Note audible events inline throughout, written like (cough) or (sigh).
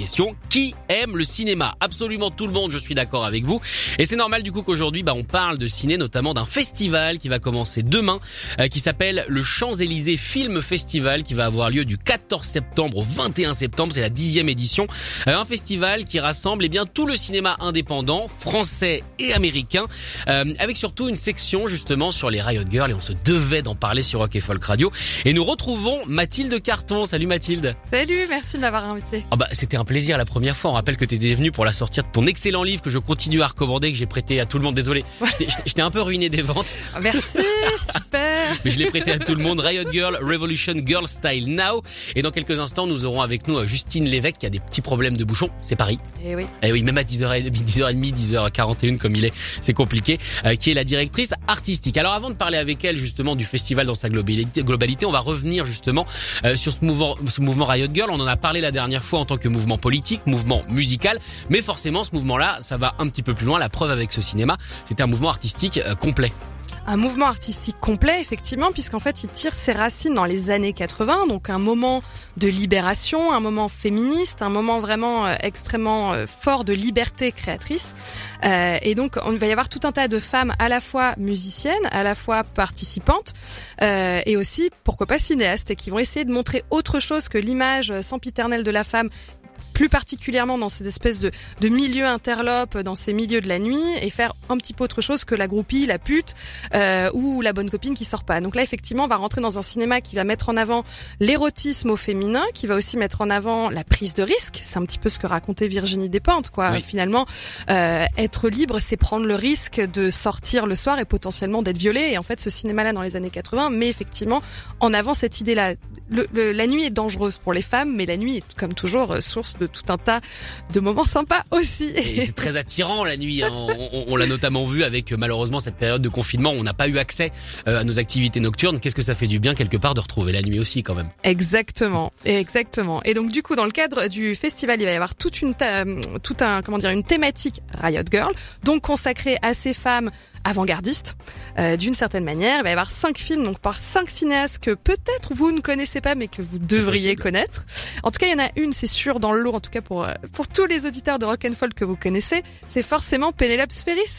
Question qui aime le cinéma? Absolument tout le monde, je suis d'accord avec vous. Et c'est normal du coup qu'aujourd'hui, bah, on parle de ciné, notamment d'un festival qui va commencer demain, euh, qui s'appelle le Champs-Élysées Film Festival, qui va avoir lieu du 14 septembre au 21 septembre. C'est la dixième édition. Euh, un festival qui rassemble eh bien tout le cinéma indépendant, français et américain, euh, avec surtout une section justement sur les Riot Girls. Et on se devait d'en parler sur Rock et Folk Radio. Et nous retrouvons Mathilde Carton. Salut Mathilde. Salut, merci de m'avoir invité. Ah bah c'était un plaisir la première fois. On rappelle que tu étais venu pour la sortie de ton excellent livre que je continue à recommander, que j'ai prêté à tout le monde. Désolé, je t'ai- un peu ruiné des ventes, Ah, Merci, super. (laughs) mais je l'ai prêté à tout le monde. Riot Girl, Revolution Girl Style Now. Et dans quelques instants, nous aurons avec nous euh, Justine Lévesque qui a des petits problèmes de bouchon. C'est Paris. Et oui. Eh oui, même à 10h30, 10h30, 10h41 comme il est, c'est compliqué, euh, qui est la directrice artistique. Alors avant de parler avec elle justement du festival dans sa globalité, globalité on va revenir justement euh, sur ce mouvement, ce mouvement Riot Girl. On en a parlé la dernière fois en tant que mouvement politique, mouvement musical, mais forcément ce mouvement-là, ça va un petit peu plus loin. La preuve avec ce cinéma, c'est un mouvement artistique euh, complet. Un mouvement artistique complet, effectivement, puisqu'en fait, il tire ses racines dans les années 80, donc un moment de libération, un moment féministe, un moment vraiment euh, extrêmement euh, fort de liberté créatrice. Et donc, on va y avoir tout un tas de femmes à la fois musiciennes, à la fois participantes, et aussi, pourquoi pas, cinéastes, et qui vont essayer de montrer autre chose que l'image sempiternelle de la femme plus particulièrement dans ces espèces de, de milieux interlopes, dans ces milieux de la nuit, et faire un petit peu autre chose que la groupie, la pute, euh, ou la bonne copine qui sort pas. Donc là, effectivement, on va rentrer dans un cinéma qui va mettre en avant l'érotisme au féminin, qui va aussi mettre en avant la prise de risque. C'est un petit peu ce que racontait Virginie Despentes, quoi. Oui. Finalement, euh, être libre, c'est prendre le risque de sortir le soir et potentiellement d'être violé. Et en fait, ce cinéma-là, dans les années 80, met effectivement en avant cette idée-là. Le- le- la nuit est dangereuse pour les femmes, mais la nuit est, comme toujours, euh, source de tout un tas de moments sympas aussi. Et c'est (laughs) très attirant la nuit. hein. On, on- on l'a notamment vu avec euh, malheureusement cette période de confinement on n'a pas eu accès euh, à nos activités nocturnes. Qu'est-ce que ça fait du bien quelque part de retrouver la nuit aussi quand même. Exactement, exactement. Et donc du coup, dans le cadre du festival, il va y avoir toute une, ta- tout un, comment dire, une thématique Riot Girl, donc consacrée à ces femmes avant-gardistes, euh, d'une certaine manière. Il va y avoir cinq films, donc par cinq cinéastes que peut-être vous ne connaissez pas, mais que vous devriez connaître. En tout cas, il y en a une, c'est sûr, dans le lot, en tout cas pour euh, pour tous les auditeurs de Rock and Folk que vous connaissez, c'est forcément Penelope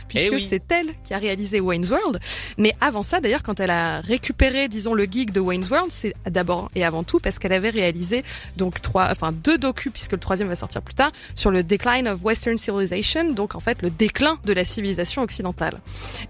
puisque Eh oui. c'est elle qui a réalisé Wayne's World. Mais avant ça, d'ailleurs, quand elle a récupéré, disons, le geek de Wayne's World, c'est d'abord et avant tout parce qu'elle avait réalisé donc trois, enfin deux docus, puisque le troisième va sortir plus tard, sur le Decline of Western Civilization, donc en fait le déclin de la civilisation occidentale.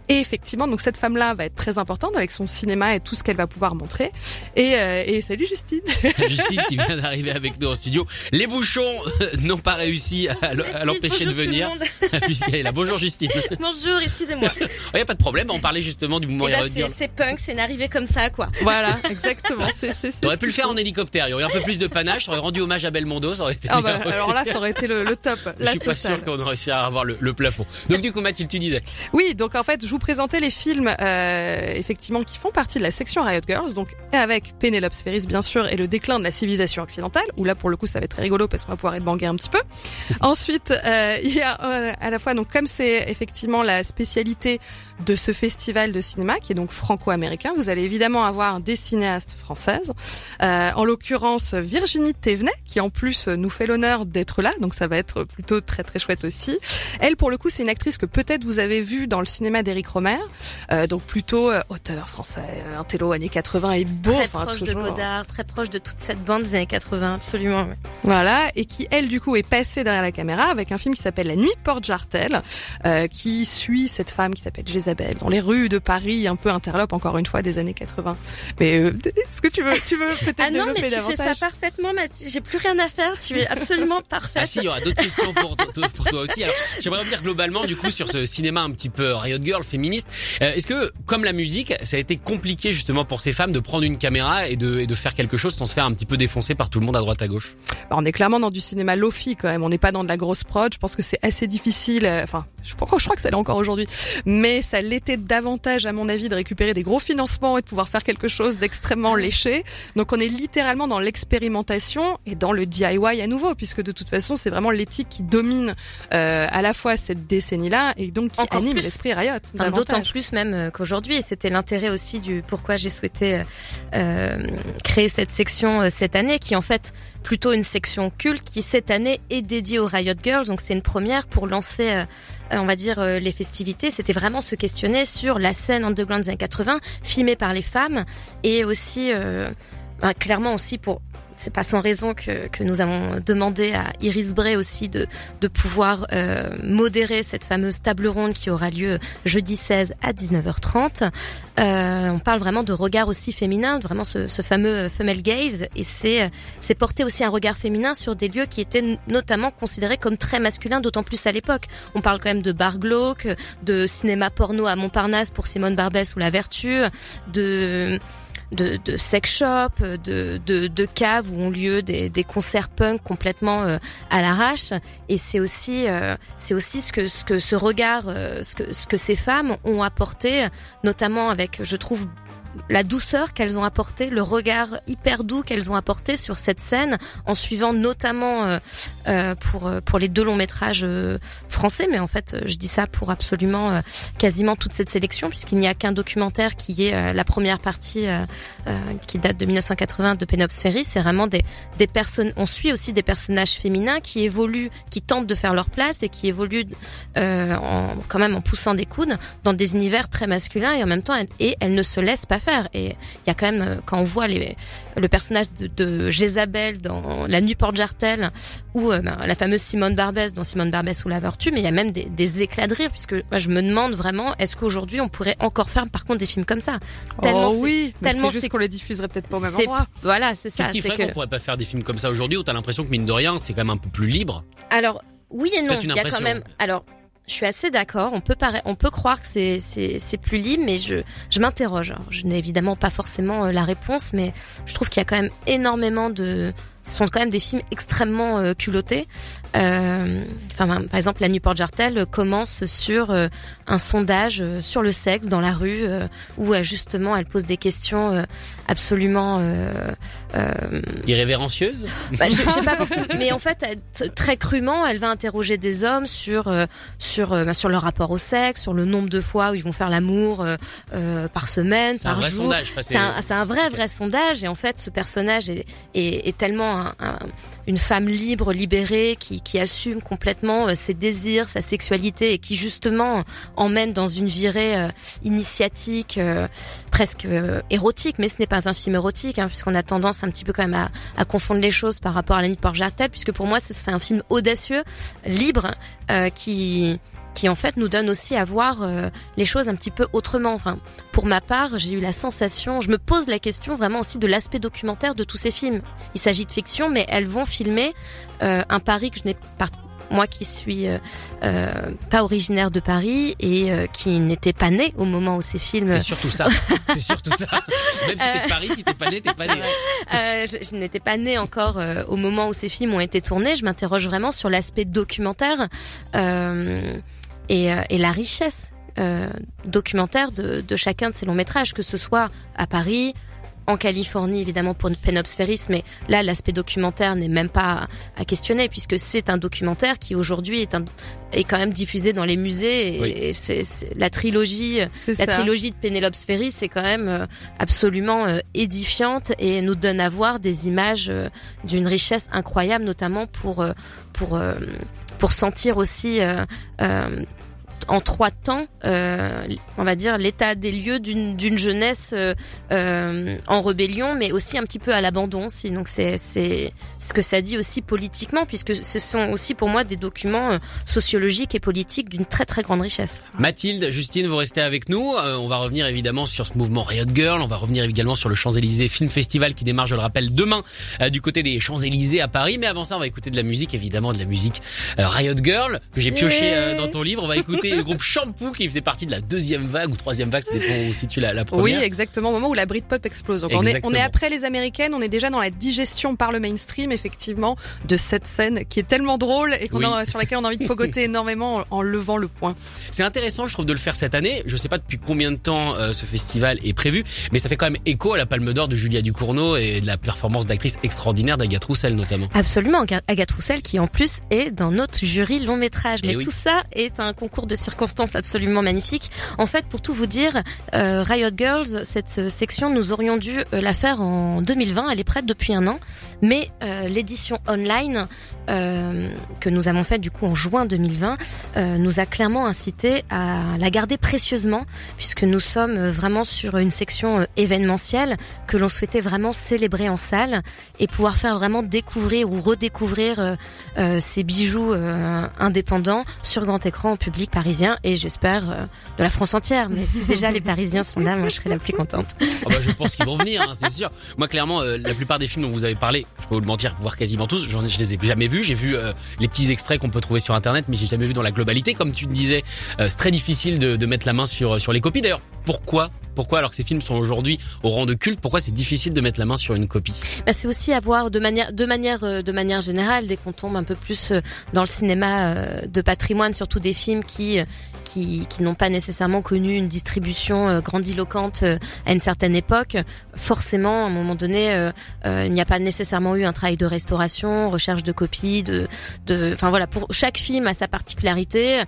Et effectivement, donc cette femme-là va être très importante avec son cinéma et tout ce qu'elle va pouvoir montrer. Et, euh, et salut Justine. (laughs) Justine qui vient d'arriver avec nous en studio. Les bouchons (laughs) n'ont pas réussi à l'empêcher de venir (laughs) puisqu'elle est là. Bonjour Justine. Bonjour, excusez-moi. Il n'y a pas de problème, on parlait justement du mouvement Eh ben, c'est punk, c'est arrivé comme ça, quoi. voilà, exactement. C'est c'est c'est T'aurais ce pu le faire en hélicoptère, il y aurait eu un peu plus de panache, ça aurait rendu hommage à Belmondo, ça aurait été Ah bah, alors là, ça aurait été le, le top. Je suis pas sûr qu'on aurait réussi à avoir le, le plafond. Donc du coup Mathilde, tu disais. Oui, donc en fait, je vous présentais les films euh, effectivement qui font partie de la section Riot Girls, donc avec Penelope Ferris bien sûr et le déclin de la civilisation occidentale, où là pour le coup ça va être très rigolo parce qu'on va pouvoir être banguer un petit peu. (laughs) Ensuite, euh, il y a euh, à la fois donc comme c'est effectivement la spécialité de ce festival de cinéma qui est donc franco-américain, vous allez évidemment avoir des cinéastes françaises, euh, en l'occurrence Virginie Thévenet qui en plus nous fait l'honneur d'être là, donc ça va être plutôt très très chouette aussi. Elle, pour le coup, c'est une actrice que peut-être vous avez vue dans le cinéma d'Éric Romer, euh, donc plutôt euh, auteur français, euh, un télo années 80 et beau, très proche toujours. de Godard, très proche de toute cette bande des années 80, absolument. ouais. Voilà, et qui elle du coup est passée derrière la caméra avec un film qui s'appelle La Nuit porte Jartel, euh, qui suit cette femme qui s'appelle Jézabel dans les rues de Paris, un peu interlope encore une fois des années 80. Mais euh, est-ce que tu veux, tu veux peut-être Ah non, mais tu fais ça parfaitement, Mathilde. J'ai plus rien à faire. Tu es absolument (laughs) parfaite. Ah si, il y aura d'autres questions pour, toi- pour toi aussi. Alors, j'aimerais revenir globalement du coup sur ce cinéma un petit peu Riot Girl. Girl féministe. Euh, Est-ce que, comme la musique, ça a été compliqué justement pour ces femmes de prendre une caméra et de, et de faire quelque chose sans se faire un petit peu défoncer par tout le monde à droite à gauche? Bah, on est clairement dans du cinéma lofi quand même. On n'est pas dans de la grosse prod. Je pense que c'est assez difficile. euh, Enfin, je, crois- je crois que ça l'est encore aujourd'hui, mais ça l'était davantage à mon avis de récupérer des gros financements et de pouvoir faire quelque chose d'extrêmement léché. Donc on est littéralement dans l'expérimentation et dans le DIY à nouveau, puisque de toute façon c'est vraiment l'éthique qui domine euh, à la fois cette décennie-là et donc qui Encore anime l'esprit Riot. Enfin, D'autant plus même euh, qu'aujourd'hui, et c'était l'intérêt aussi du pourquoi j'ai souhaité euh, euh, créer cette section euh, cette année, qui est en fait plutôt une section culte, qui cette année est dédiée aux Riot Girls. Donc c'est une première pour lancer, euh, on va dire, euh, les festivités. C'était vraiment se questionner sur la scène underground des années 80, filmée par les femmes, et aussi euh, bah, clairement aussi pour c'est pas sans raison que, que nous avons demandé à Iris Bray aussi de, de pouvoir euh, modérer cette fameuse table ronde qui aura lieu jeudi 16 à 19h30. Euh, on parle vraiment de regard aussi féminin, vraiment ce, ce fameux female gaze, et c'est c'est porter aussi un regard féminin sur des lieux qui étaient notamment considérés comme très masculins, d'autant plus à l'époque. On parle quand même de bar glauque, de cinéma porno à Montparnasse pour Simone Barbès ou La Vertu, de de, de sex shop, de, de, de caves où ont lieu des, des concerts punk complètement euh, à l'arrache. Et c'est aussi, euh, c'est aussi ce que, ce que ce regard, euh, ce que, ce que ces femmes ont apporté, notamment avec, je trouve, la douceur qu'elles ont apporté, le regard hyper doux qu'elles ont apporté sur cette scène, en suivant notamment euh, euh, pour euh, pour les deux longs métrages euh, français, mais en fait, euh, je dis ça pour absolument euh, quasiment toute cette sélection, puisqu'il n'y a qu'un documentaire qui est la première partie qui date de 1980 de Pénops Ferry. C'est vraiment des des personnes. On suit aussi des personnages féminins qui évoluent, qui tentent de faire leur place et qui évoluent en, quand même en poussant des coudes dans des univers très masculins et en même temps et elles ne se laissent pas faire. Et il y a quand même euh, quand on voit les, le personnage de, de Jézabel dans La Nuit porte Jartel ou euh, ben, la fameuse Simone Barbès dans Simone Barbès ou La Vertu, mais il y a même des, des éclats de rire puisque moi, je me demande vraiment est-ce qu'aujourd'hui on pourrait encore faire par contre des films comme ça? Tellement oh oui, tellement c'est qu'on les diffuserait peut-être pas au même endroit. Voilà, c'est ça. Qu'est-ce qui ferait qu'on pourrait pas faire des films comme ça aujourd'hui où t'as l'impression que mine de rien c'est quand même un peu plus libre? Alors oui et non, il y a quand même. Alors je suis assez d'accord. On peut croire que c'est plus libre, mais je m'interroge. Je n'ai évidemment pas forcément euh, la réponse, mais je trouve qu'il y a quand même énormément de ce sont quand même des films extrêmement euh, culottés. Euh, enfin, ben, par exemple, La Nuit Porte Jartel euh, commence sur euh, un sondage euh, sur le sexe dans la rue, euh, où justement elle pose des questions euh, absolument euh, euh, irrévérencieuse bah, je- j'ai pas forcément- mais en fait, elle- très crûment, elle va interroger des hommes sur euh, sur bah, sur leur rapport au sexe, sur le nombre de fois où ils vont faire l'amour euh, euh, par semaine, C'est un par vrai jour. C'est un, c'est un vrai vrai sondage et en fait, ce personnage est est, est tellement un- un- une femme libre, libérée, qui qui assume complètement euh, ses désirs, sa sexualité et qui justement emmène dans une virée euh, initiatique, euh, presque érotique. Mais ce n'est pas un film érotique, hein, puisqu'on a tendance un petit peu quand même à à confondre les choses par rapport à la nuit de Port-Jartel, puisque pour moi c'est- un film audacieux, libre, qui qui en fait nous donne aussi à voir euh, les choses un petit peu autrement. Enfin, pour ma part, j'ai eu la sensation, je me pose la question vraiment aussi de l'aspect documentaire de tous ces films. Il s'agit de fiction, mais elles vont filmer euh, un Paris que je n'ai pas moi qui suis euh, euh, pas originaire de Paris et euh, qui n'était pas née au moment où ces films C'est surtout ça. (laughs) C'est surtout ça. Même si t'es de Paris, si t'es pas né, t'es pas né. Euh, je, je n'étais pas née encore euh, au moment où ces films ont été tournés. Je m'interroge vraiment sur l'aspect documentaire euh, et, euh, et la richesse euh, documentaire de, de chacun de ces longs métrages, que ce soit à Paris, en Californie évidemment pour Penops Ferris, mais là l'aspect documentaire n'est même pas à questionner puisque c'est un documentaire qui aujourd'hui est, un, est quand même diffusé dans les musées et, Oui. et c'est c'est- la trilogie C'est la ça. trilogie de Penelope Ferry, c'est quand même euh, absolument euh, édifiante et nous donne à voir des images euh, d'une richesse incroyable, notamment pour euh, pour euh, pour sentir aussi euh, euh, en trois temps, euh, on va dire l'état des lieux d'une jeunesse euh, euh, en rébellion, mais aussi un petit peu à l'abandon. aussi. Donc c'est ce que ça dit aussi politiquement, puisque ce sont aussi pour moi des documents euh, sociologiques et politiques d'une très très grande richesse. Mathilde, Justine, vous restez avec nous. Euh, on va revenir évidemment sur ce mouvement Riot Girl. On va revenir également sur le Champs-Élysées Film Festival qui démarre, je le rappelle, demain du côté des Champs-Élysées à Paris. Mais avant ça, on va écouter de la musique, évidemment de la musique Riot Girl que j'ai pioché dans ton livre. On va écouter c'était le groupe Shampoo qui faisait partie de la deuxième vague ou troisième vague, ça dépend où situe la, la première. Oui, exactement, au moment où la Britpop explose. Donc on est, on est après les américaines, on est déjà dans la digestion par le mainstream, effectivement, de cette scène qui est tellement drôle et qu'on a, sur laquelle on a envie de pogoter (laughs) énormément en, levant le point. C'est intéressant, je trouve, de le faire cette année. Je sais pas depuis combien de temps euh, ce festival est prévu, mais ça fait quand même écho à la Palme d'Or de Julia Ducournau et de la performance d'actrice extraordinaire d'Agathe Roussel notamment. Absolument, Agathe Roussel qui en plus est dans notre jury long métrage. Eh mais tout ça est un concours de circonstances absolument magnifique. En fait, pour tout vous dire, euh, Riot Girls, cette section, nous aurions dû euh, la faire en 2020. Elle est prête depuis un an, mais euh, l'édition online que nous avons faite du coup en juin 2020 nous a clairement incité à la garder précieusement, puisque nous sommes vraiment sur une section événementielle que l'on souhaitait vraiment célébrer en salle et pouvoir faire vraiment découvrir ou redécouvrir ces bijoux indépendants sur grand écran en public parisien et j'espère euh, de la France entière. Mais si déjà les Parisiens sont là, moi je serais la plus contente. Oh bah, je pense qu'ils vont venir, hein, c'est sûr. Moi clairement, euh, la plupart des films dont vous avez parlé, je peux vous le mentir, voir quasiment tous, je les ai jamais vus. J'ai vu euh, les petits extraits qu'on peut trouver sur internet, mais j'ai jamais vu dans la globalité. Comme tu disais, c'est très difficile de, de, mettre la main sur sur les copies. D'ailleurs, pourquoi pourquoi alors que ces films sont aujourd'hui au rang de culte Pourquoi c'est difficile de mettre la main sur une copie? Bah, C'est aussi avoir de manière de manière de manière générale dès qu'on tombe un peu plus dans le cinéma de patrimoine, surtout des films qui qui, qui n'ont pas nécessairement connu une distribution euh, grandiloquente euh, à une certaine époque, forcément, à un moment donné, euh, il n'y a pas nécessairement eu un travail de restauration, recherche de copies, de, de, enfin voilà, pour chaque film a sa particularité.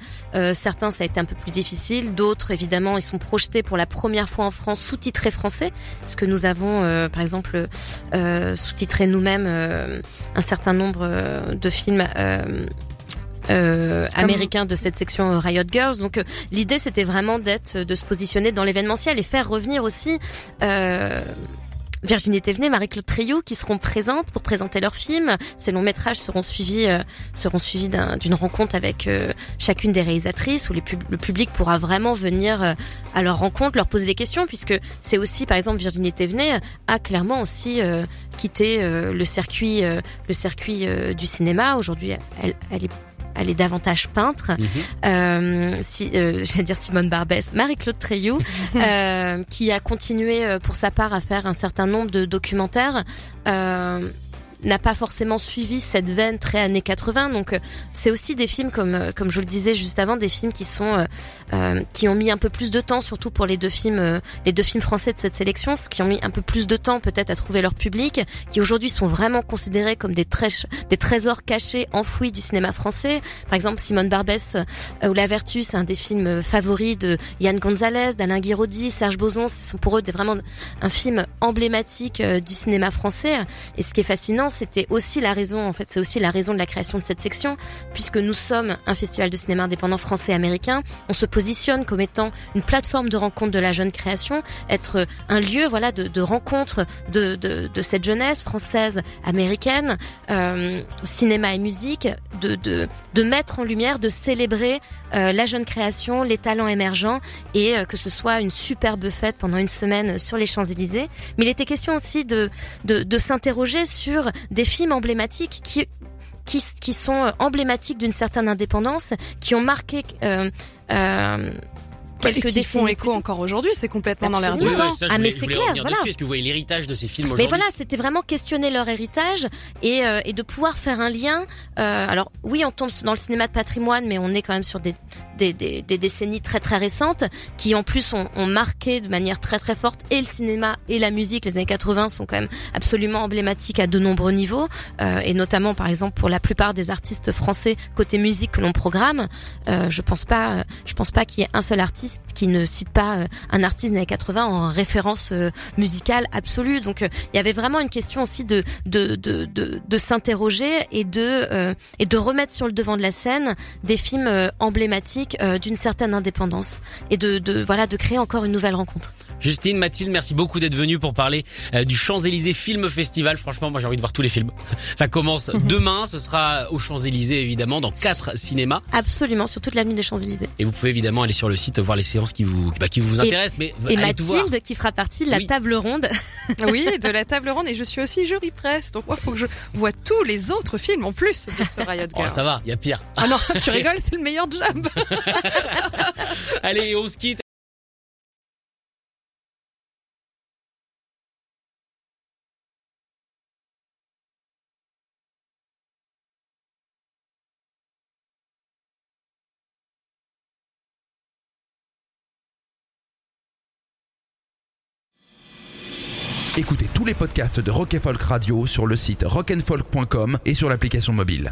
certains, ça a été un peu plus difficile, d'autres, évidemment, ils sont projetés pour la première fois en France sous-titrés français, ce que nous avons, par exemple, sous-titré nous-mêmes un certain nombre de films euh, américain de cette section euh, Riot Girls. Donc euh, l'idée c'était vraiment d'être, de se positionner dans l'événementiel et faire revenir aussi. Euh, Virginie Thévenet, Marie-Claude Treilloux qui seront présentes pour présenter leur film. Ces longs métrages seront suivis seront suivis d'une rencontre avec chacune des réalisatrices où le public pourra vraiment venir à leur rencontre, leur poser des questions puisque c'est aussi par exemple Virginie Thévenet a clairement aussi quitté le circuit le circuit du cinéma. Aujourd'hui, elle est elle est davantage peintre. Mhm. euh, si, euh, (laughs) j'allais dire Simone Barbès, Marie-Claude Treilloux, (laughs) euh, qui a continué pour sa part à faire un certain nombre de documentaires. Euh, n'a pas forcément suivi cette veine très années 80. Donc euh, c'est aussi des films comme euh, comme je le disais juste avant, des films qui sont euh, qui ont mis un peu plus de temps, surtout pour les deux films les deux films français de cette sélection, qui ont mis un peu plus de temps peut-être à trouver leur public, qui aujourd'hui sont vraiment considérés comme des, des trésors cachés enfouis du cinéma français. Par exemple Simone Barbès ou La Vertu, c'est un des films favoris de Yann Gonzalez, d'Alain Guiraudy, Serge Boson. Ce sont pour eux vraiment un film emblématique du cinéma français. Et ce qui est fascinant, c'était aussi la raison, en fait, c'est aussi la raison de la création de cette section, puisque nous sommes un festival de cinéma indépendant français-américain. On se positionne comme étant une plateforme de rencontre de la jeune création, être un lieu, voilà, de, de rencontre de, de, de, cette jeunesse française, américaine, euh, cinéma et musique, de, de, de mettre en lumière, de célébrer euh, la jeune création, les talents émergents, et euh, que ce soit une superbe fête pendant une semaine sur les Champs-Élysées. Mais il était question aussi de, de, de s'interroger sur des films emblématiques qui qui, qui sont emblématiques d'une certaine indépendance, qui ont marqué euh, euh, quelques qui font écho encore aujourd'hui, c'est complètement dans l'air du temps. ah mais c'est clair, voilà. Est-ce que vous voyez l'héritage de ces films aujourd'hui Mais voilà, c'était vraiment questionner leur héritage et, euh, et de pouvoir faire un lien. Euh, alors oui, on tombe dans le cinéma de patrimoine, mais on est quand même sur des, des, des, des décennies très très récentes qui en plus ont, ont, marqué de manière très très forte et le cinéma et la musique. Les années 80 sont quand même absolument emblématiques à de nombreux niveaux euh, et notamment par exemple pour la plupart des artistes français côté musique que l'on programme. Euh, je pense pas, je pense pas qu'il y ait un seul artiste qui ne cite pas euh, un artiste des années 80 en référence euh, musicale absolue. Donc euh, il y avait vraiment une question aussi de de de de, de s'interroger et de et de remettre sur le devant de la scène des films emblématiques d'une certaine indépendance et de de voilà de créer encore une nouvelle rencontre. Justine, Mathilde, merci beaucoup d'être venue pour parler euh, du Champs-Élysées Film Festival. Franchement, moi j'ai envie de voir tous les films. (laughs) Ça commence demain, ce sera au Champs-Élysées évidemment, dans quatre cinémas. Absolument, sur toute l'avenue des Champs-Élysées. Et vous pouvez évidemment aller sur le site voir les séances qui vous, bah, qui vous intéressent. Mais Et allez tout voir. Mathilde qui fera partie de la Oui. table ronde. (laughs) Oui, de la table ronde et je suis aussi jury presse. Donc moi, faut que je vois tous les autres films en plus de ce Riot Oh, Girl. ça va, il y a pire. Ah non, tu (laughs) rigoles, c'est le meilleur job. (laughs) Allez, se quitte. Écoutez tous les podcasts de Rock Folk Radio sur le site rockandfolk.com et sur l'application mobile.